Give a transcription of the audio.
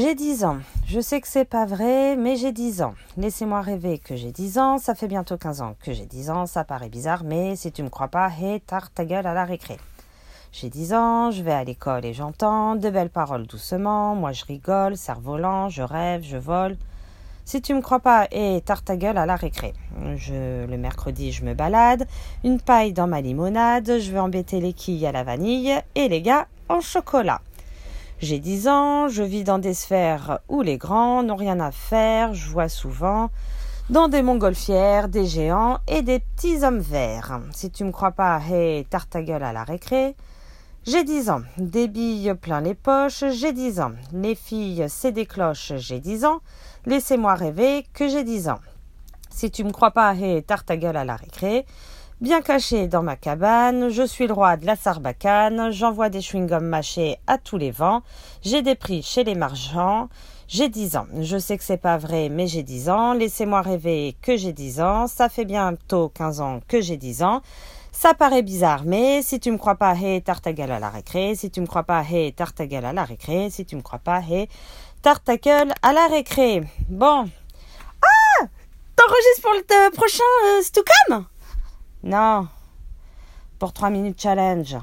J'ai 10 ans. Je sais que c'est pas vrai, mais j'ai 10 ans. Laissez-moi rêver que j'ai 10 ans. Ça fait bientôt 15 ans que j'ai 10 ans. Ça paraît bizarre, mais si tu me crois pas, hé, tarte ta gueule à la récré. J'ai 10 ans, je vais à l'école et j'entends de belles paroles doucement. Moi je rigole, cerf-volant, je rêve, je vole. Si tu me crois pas, hé, tarte ta gueule à la récré. Le mercredi, je me balade, une paille dans ma limonade, je vais embêter les quilles à la vanille et les gars en chocolat. J'ai 10 ans, je vis dans des sphères où les grands n'ont rien à faire, je vois souvent dans des montgolfières, des géants et des petits hommes verts. Si tu me crois pas, hé, tarte ta gueule à la récré. J'ai 10 ans, des billes plein les poches, j'ai 10 ans. Les filles, c'est des cloches, j'ai 10 ans. Laissez-moi rêver que j'ai 10 ans. Si tu me crois pas, hé, tarte ta gueule à la récré. Bien caché dans ma cabane, je suis le roi de la sarbacane, j'envoie des chewing-gums mâchés à tous les vents, j'ai des prix chez les marchands, j'ai 10 ans. Je sais que c'est pas vrai, mais j'ai 10 ans. Laissez-moi rêver que j'ai 10 ans. Ça fait bientôt 15 ans que j'ai 10 ans. Ça paraît bizarre, mais si tu me crois pas, hé, hey, tartagueule à la récré. Si tu me crois pas, hé, hey, tartagueule à la récré. Si tu me crois pas, hé, hey, tartagueule à la récré. Bon. Ah! T'enregistres pour le prochain euh? Non. Pour 3 minutes challenge.